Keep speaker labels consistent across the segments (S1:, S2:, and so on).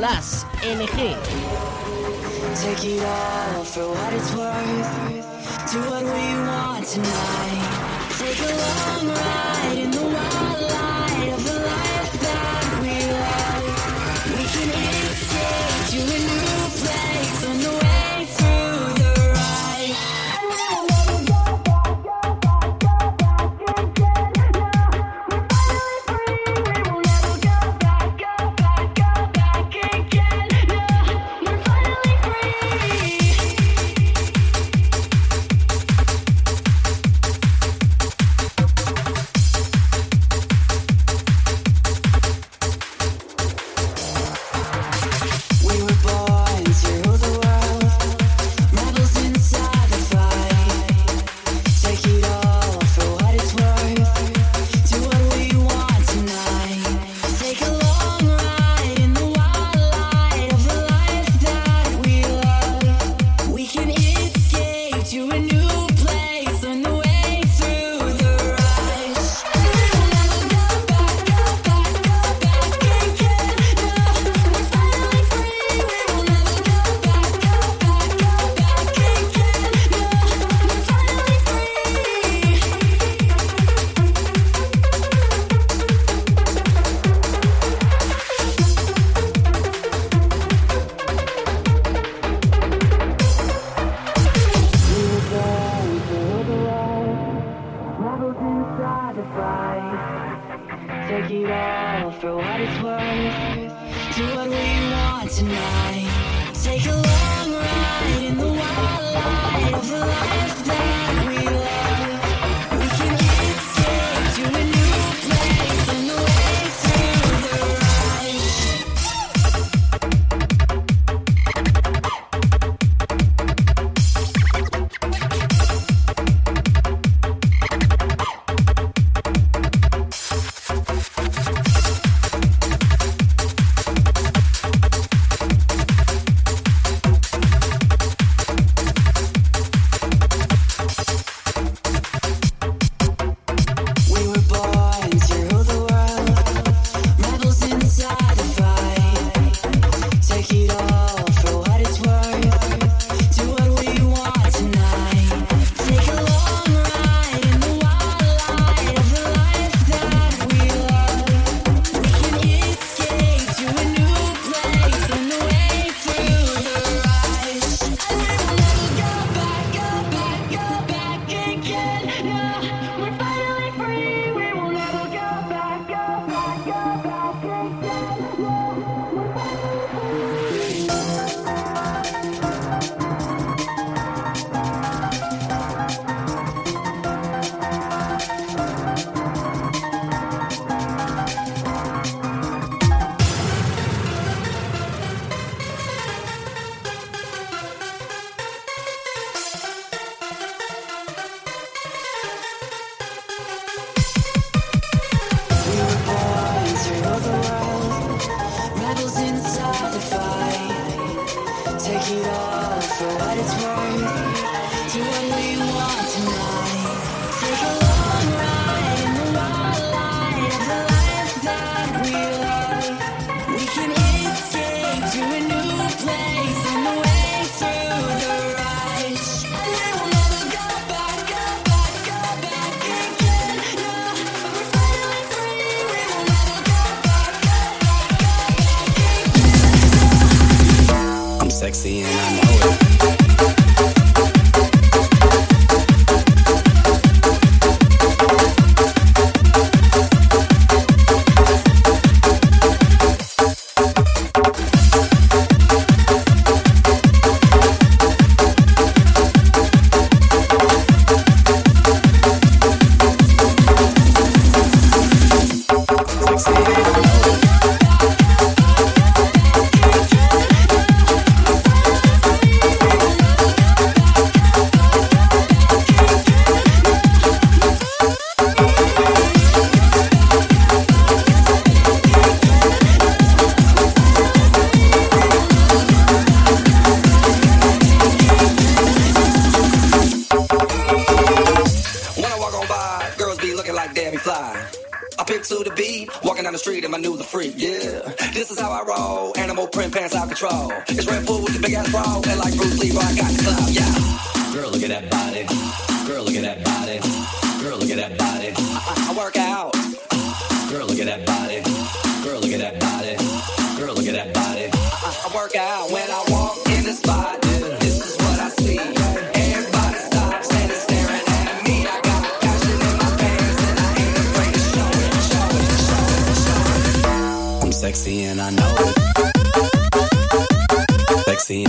S1: Nicolás NG.
S2: Take it all for what it's worth, to what we want tonight. Take a long ride in the wild. to the
S3: beat.
S4: Walking down the street and I knew the free. yeah. This is how I roll. Animal print pants out control. It's Redfoo with the big ass bra. And like Bruce Lee, I got the clout, yeah. Girl, look at that body. Girl, look at that body. Girl, look at that body. I, I work out.
S5: sim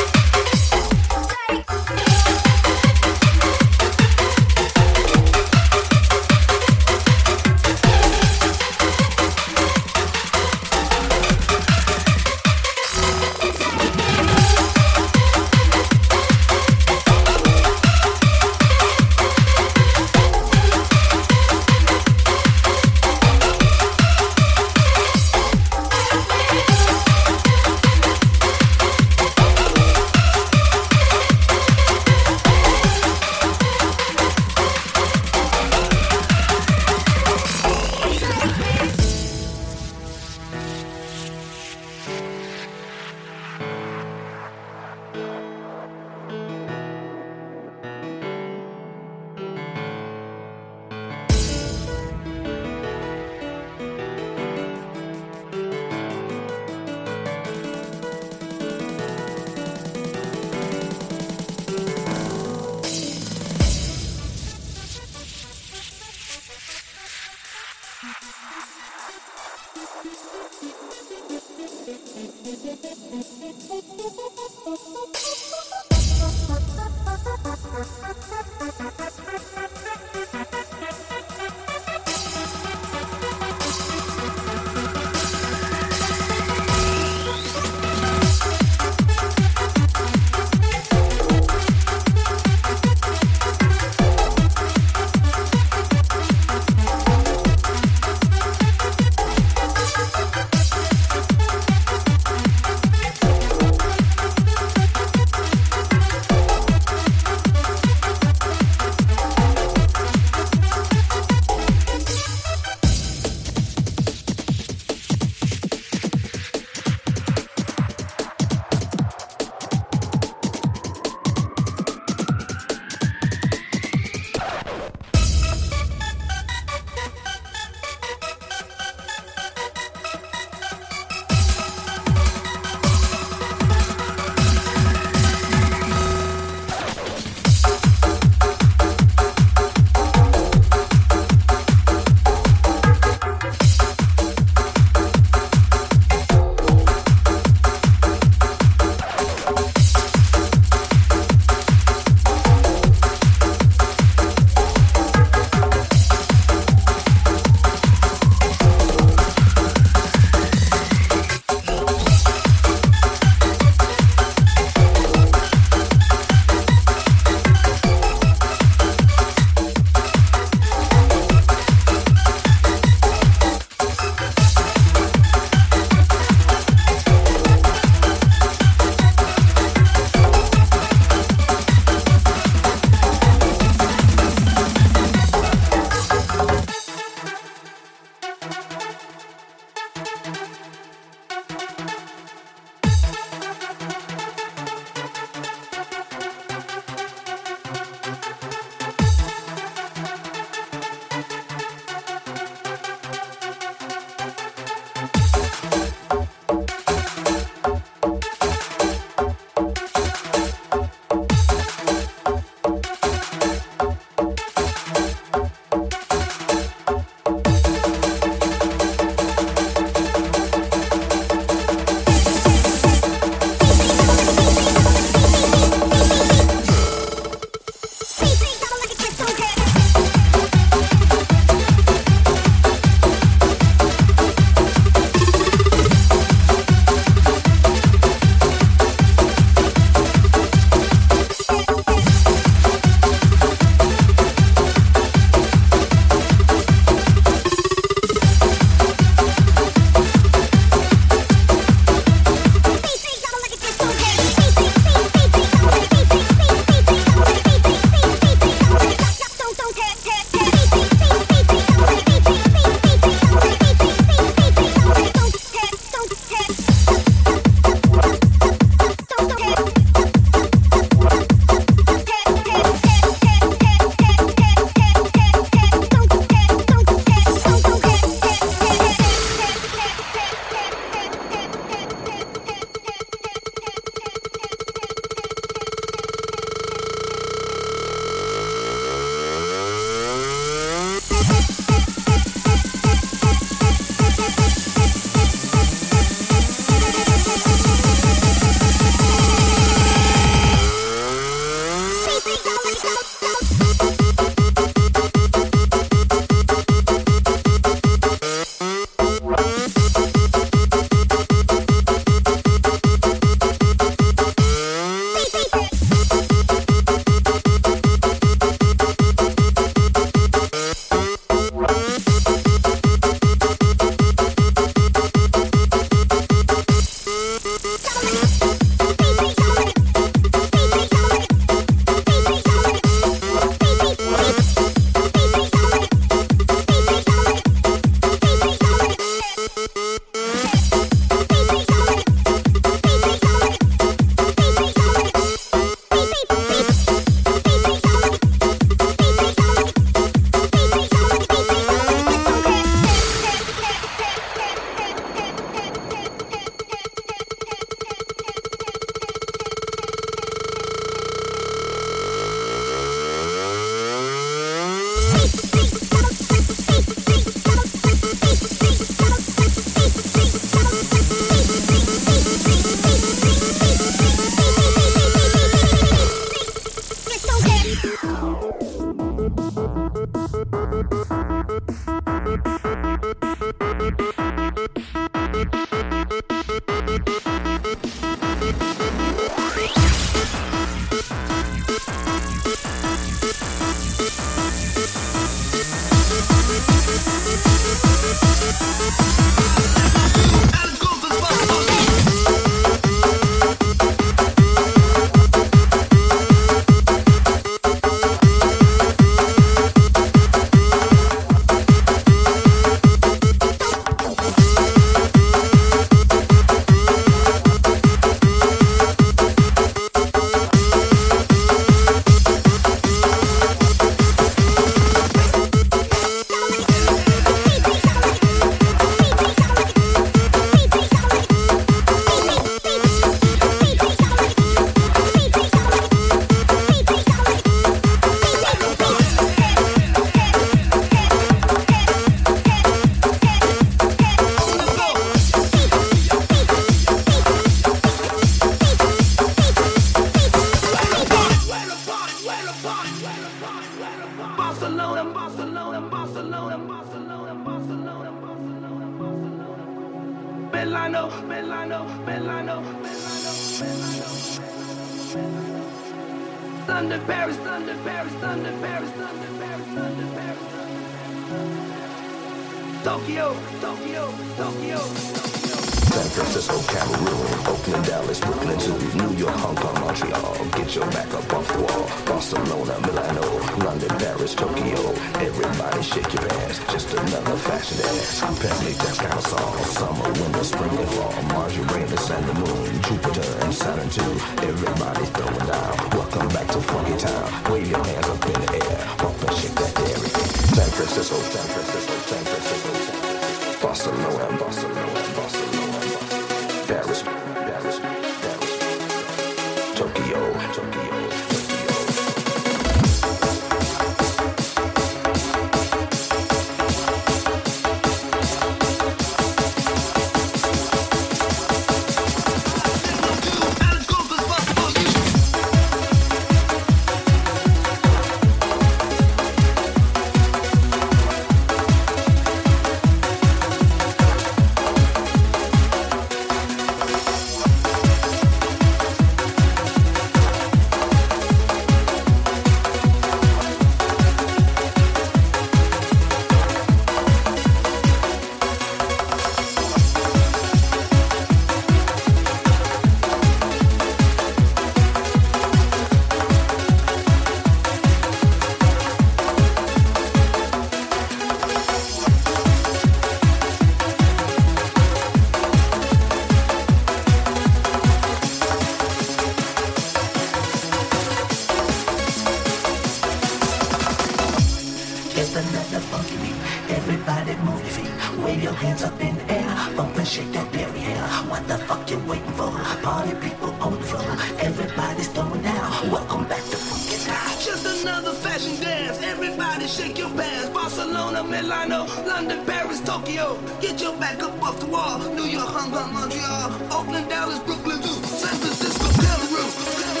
S5: wave your hands up in air. Bump and shake that
S6: barrier. What the fuck you waiting for? Party people on the floor. Everybody's throwing down. Welcome back to Funky
S7: Just another fashion dance. Everybody shake your pants. Barcelona, Milano, London, Paris, Tokyo. Get your back up off the wall. New York, Hong Kong, Montreal. Oakland, Dallas, Brooklyn, San Francisco,
S8: Delaware.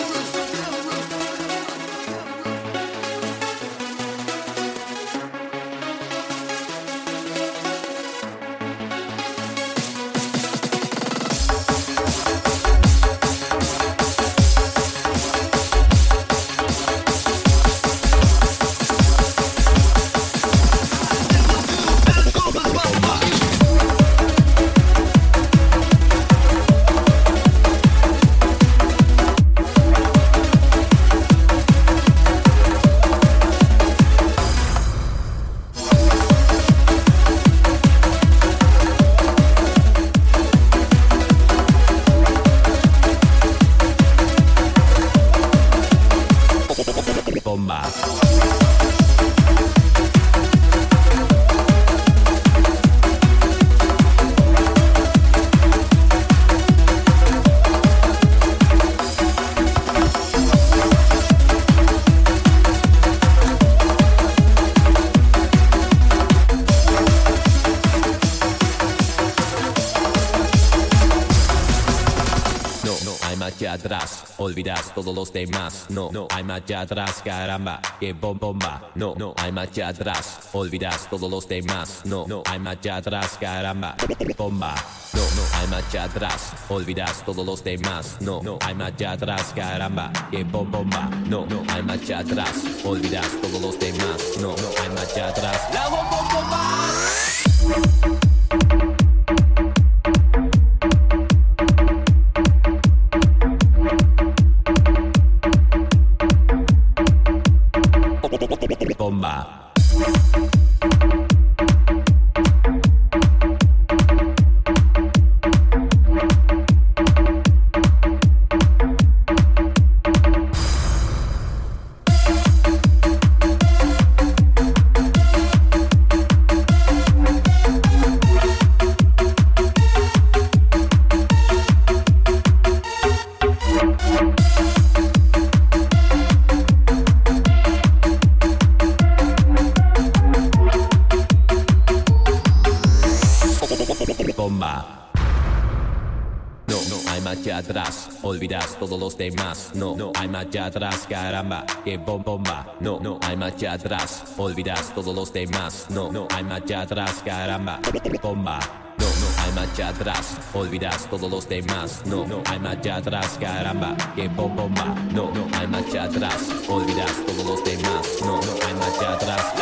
S8: Todos los demás. No, no hay marcha atrás, caramba, que bom bomba. No, no hay marcha atrás, olvidas todos los demás. No, no hay marcha atrás, caramba, bomba. No, no hay marcha atrás, olvidas todos los demás. No, no hay marcha atrás, caramba, que bom bomba. No, no hay marcha atrás, olvidas todos los demás. No, no hay marcha atrás. Olvidas todos los demás. No, no hay marcha atrás, caramba, que bom bomba. No, no hay marcha atrás, olvidas todos los demás. No, no hay marcha atrás, caramba, bomba. No, no hay marcha atrás, olvidas todos los demás. No, no hay marcha atrás, caramba, que bom bomba. No, no hay marcha atrás, olvidas todos los demás. No, no hay marcha atrás.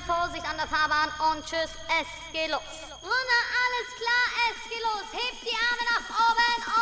S9: Fahren, Vorsicht an der Fahrbahn und tschüss, es geht los. Runde, alles klar, es geht los. Hebt die Arme
S10: nach oben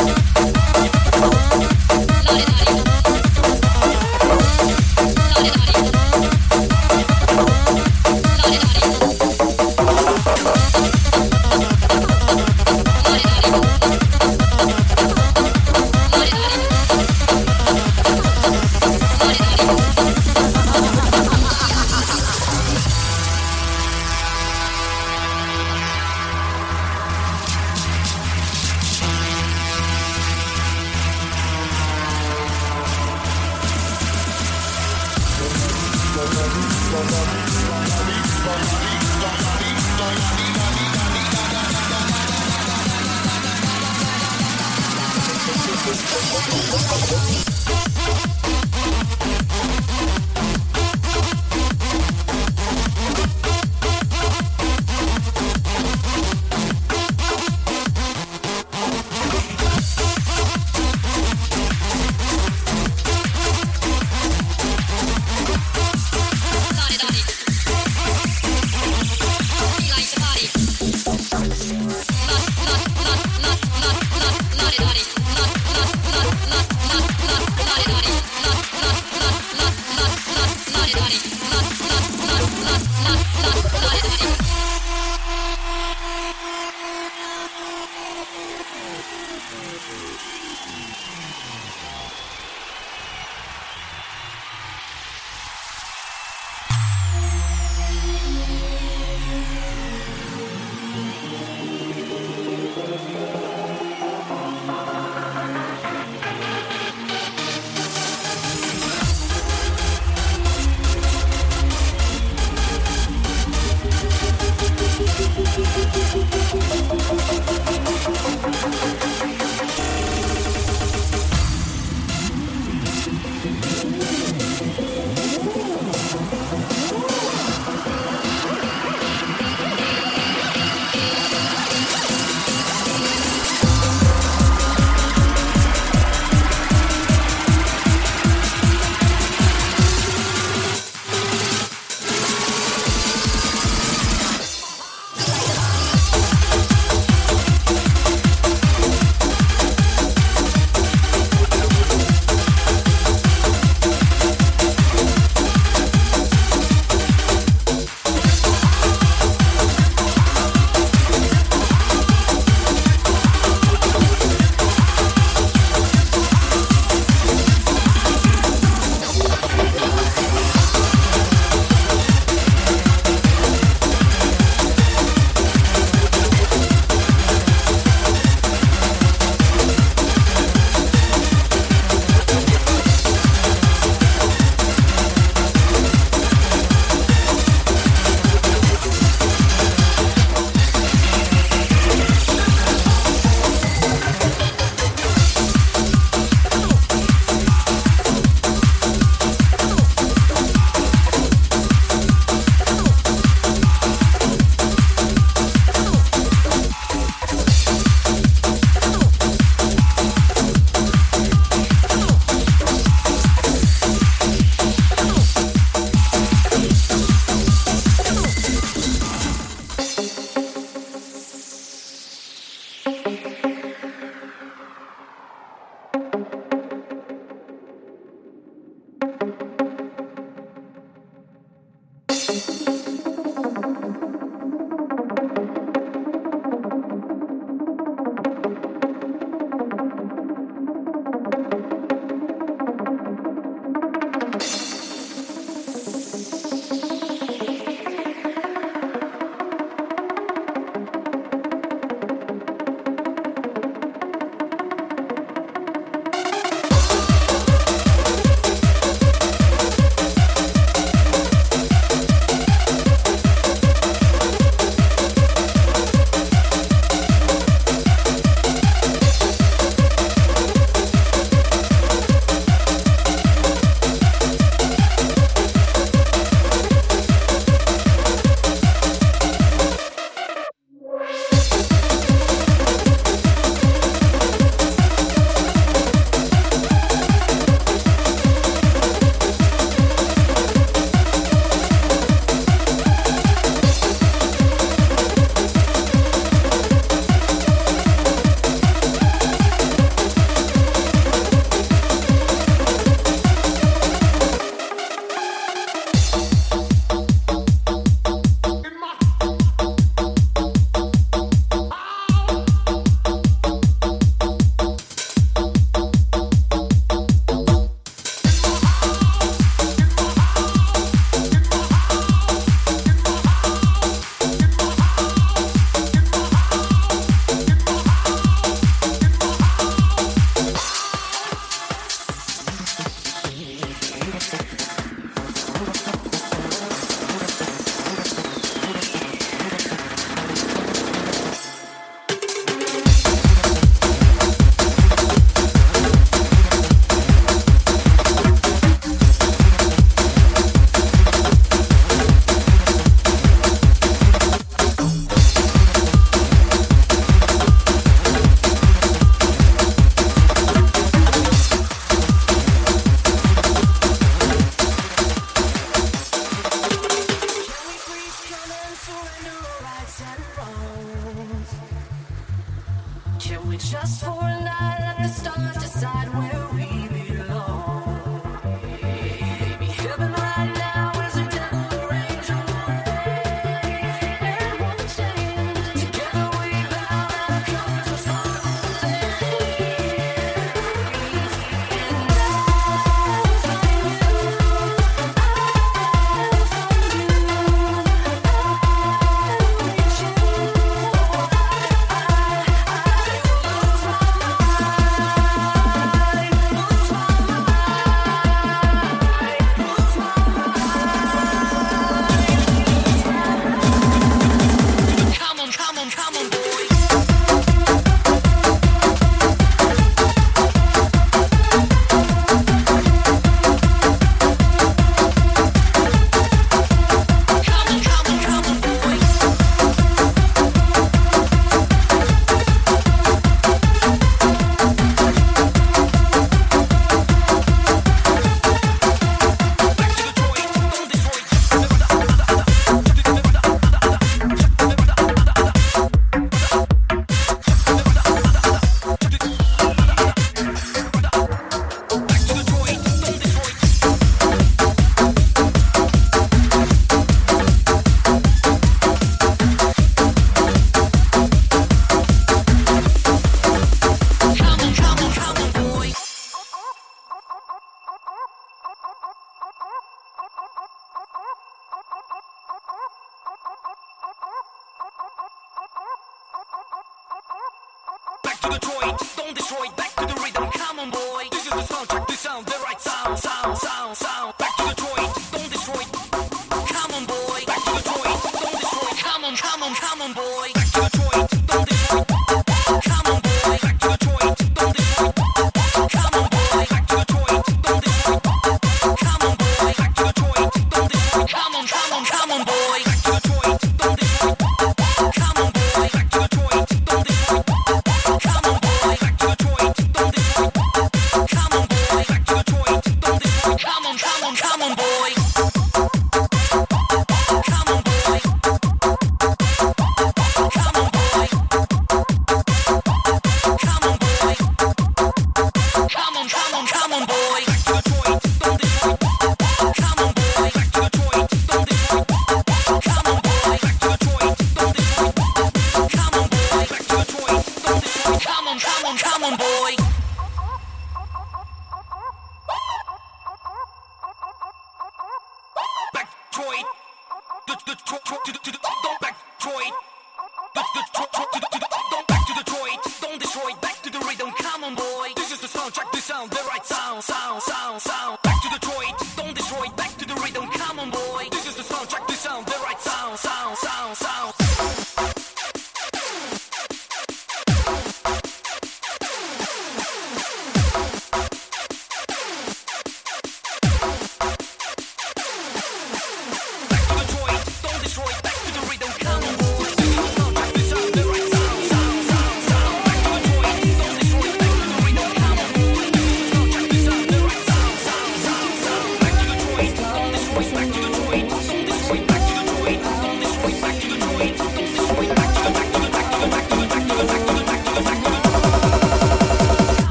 S10: Lorena.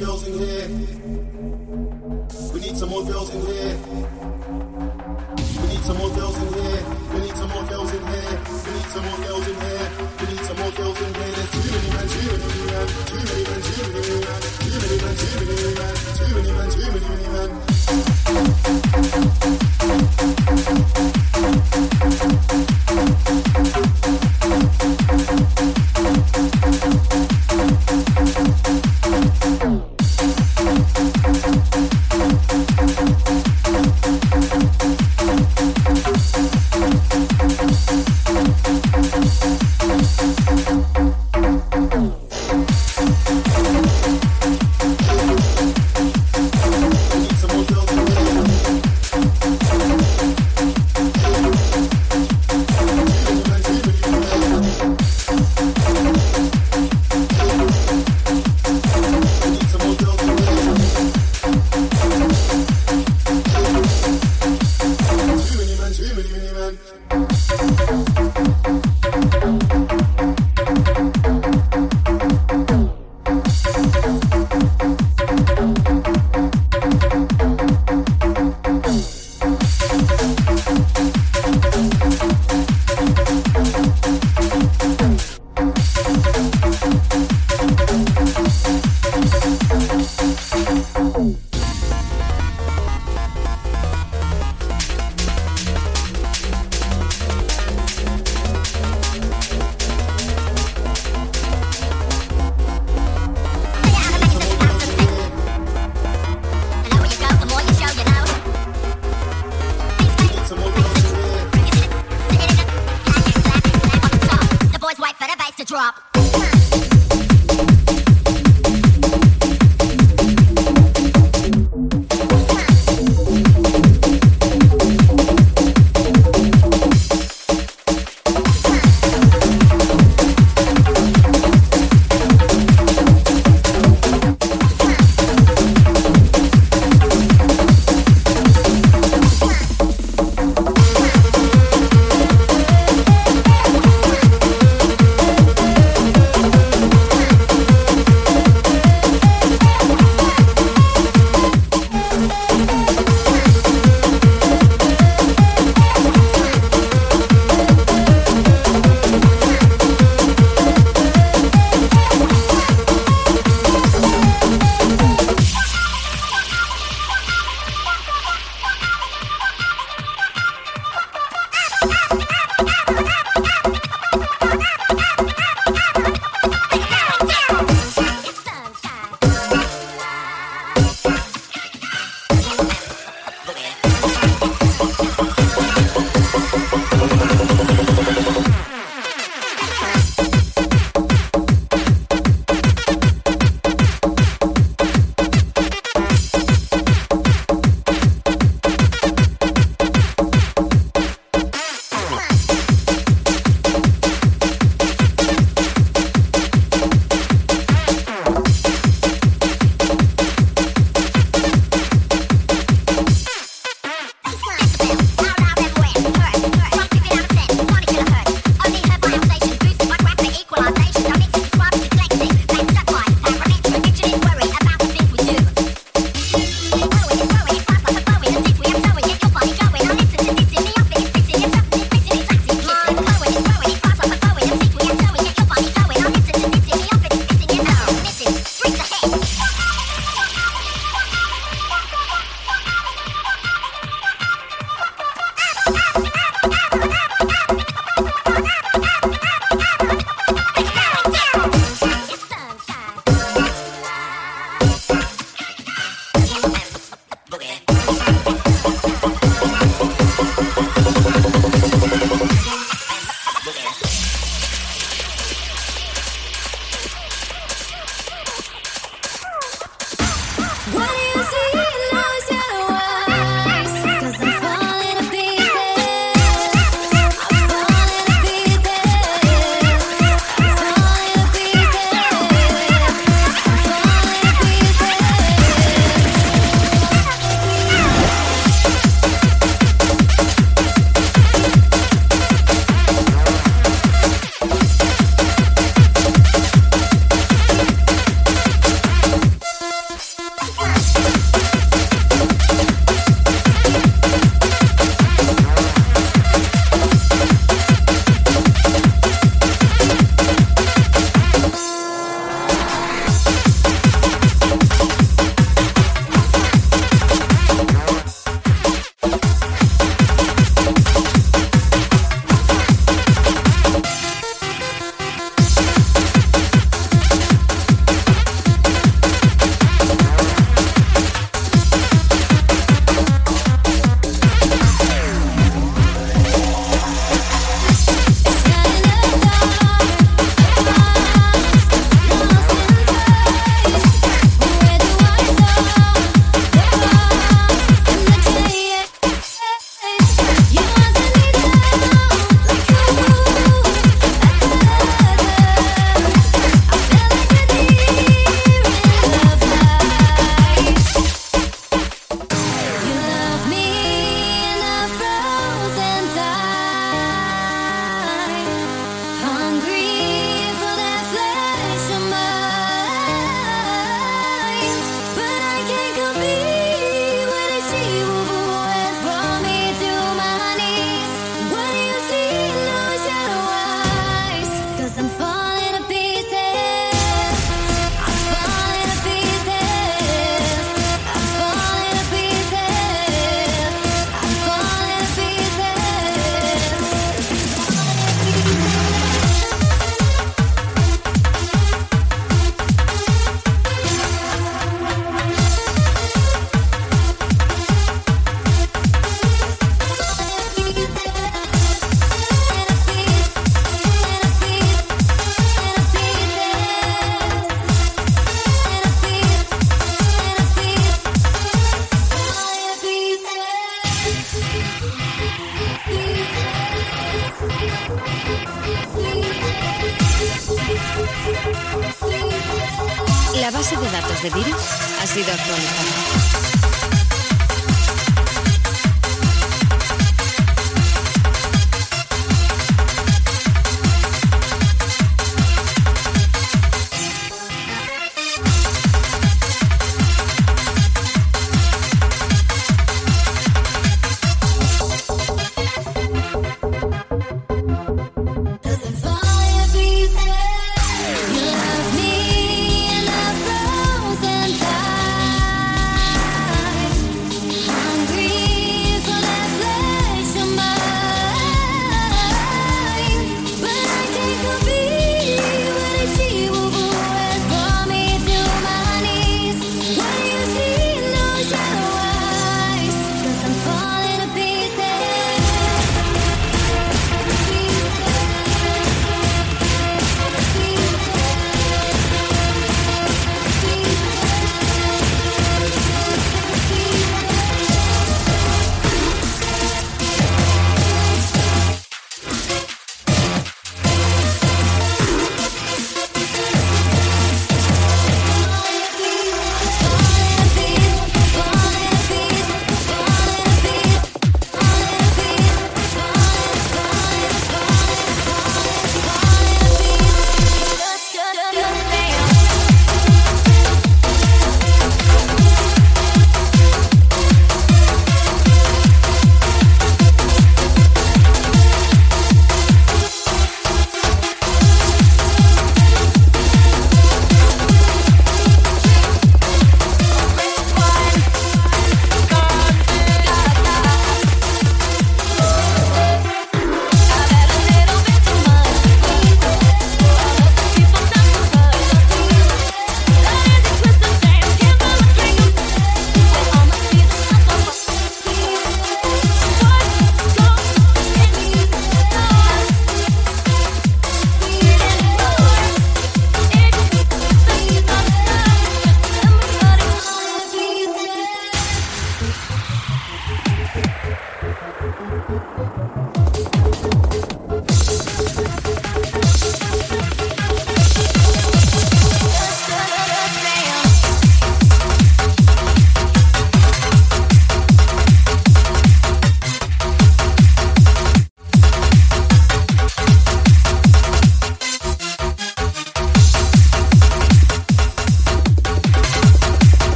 S10: girls in here. We need some more girls in here.
S2: Base de datos de virus ha sido actualizada.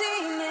S11: Are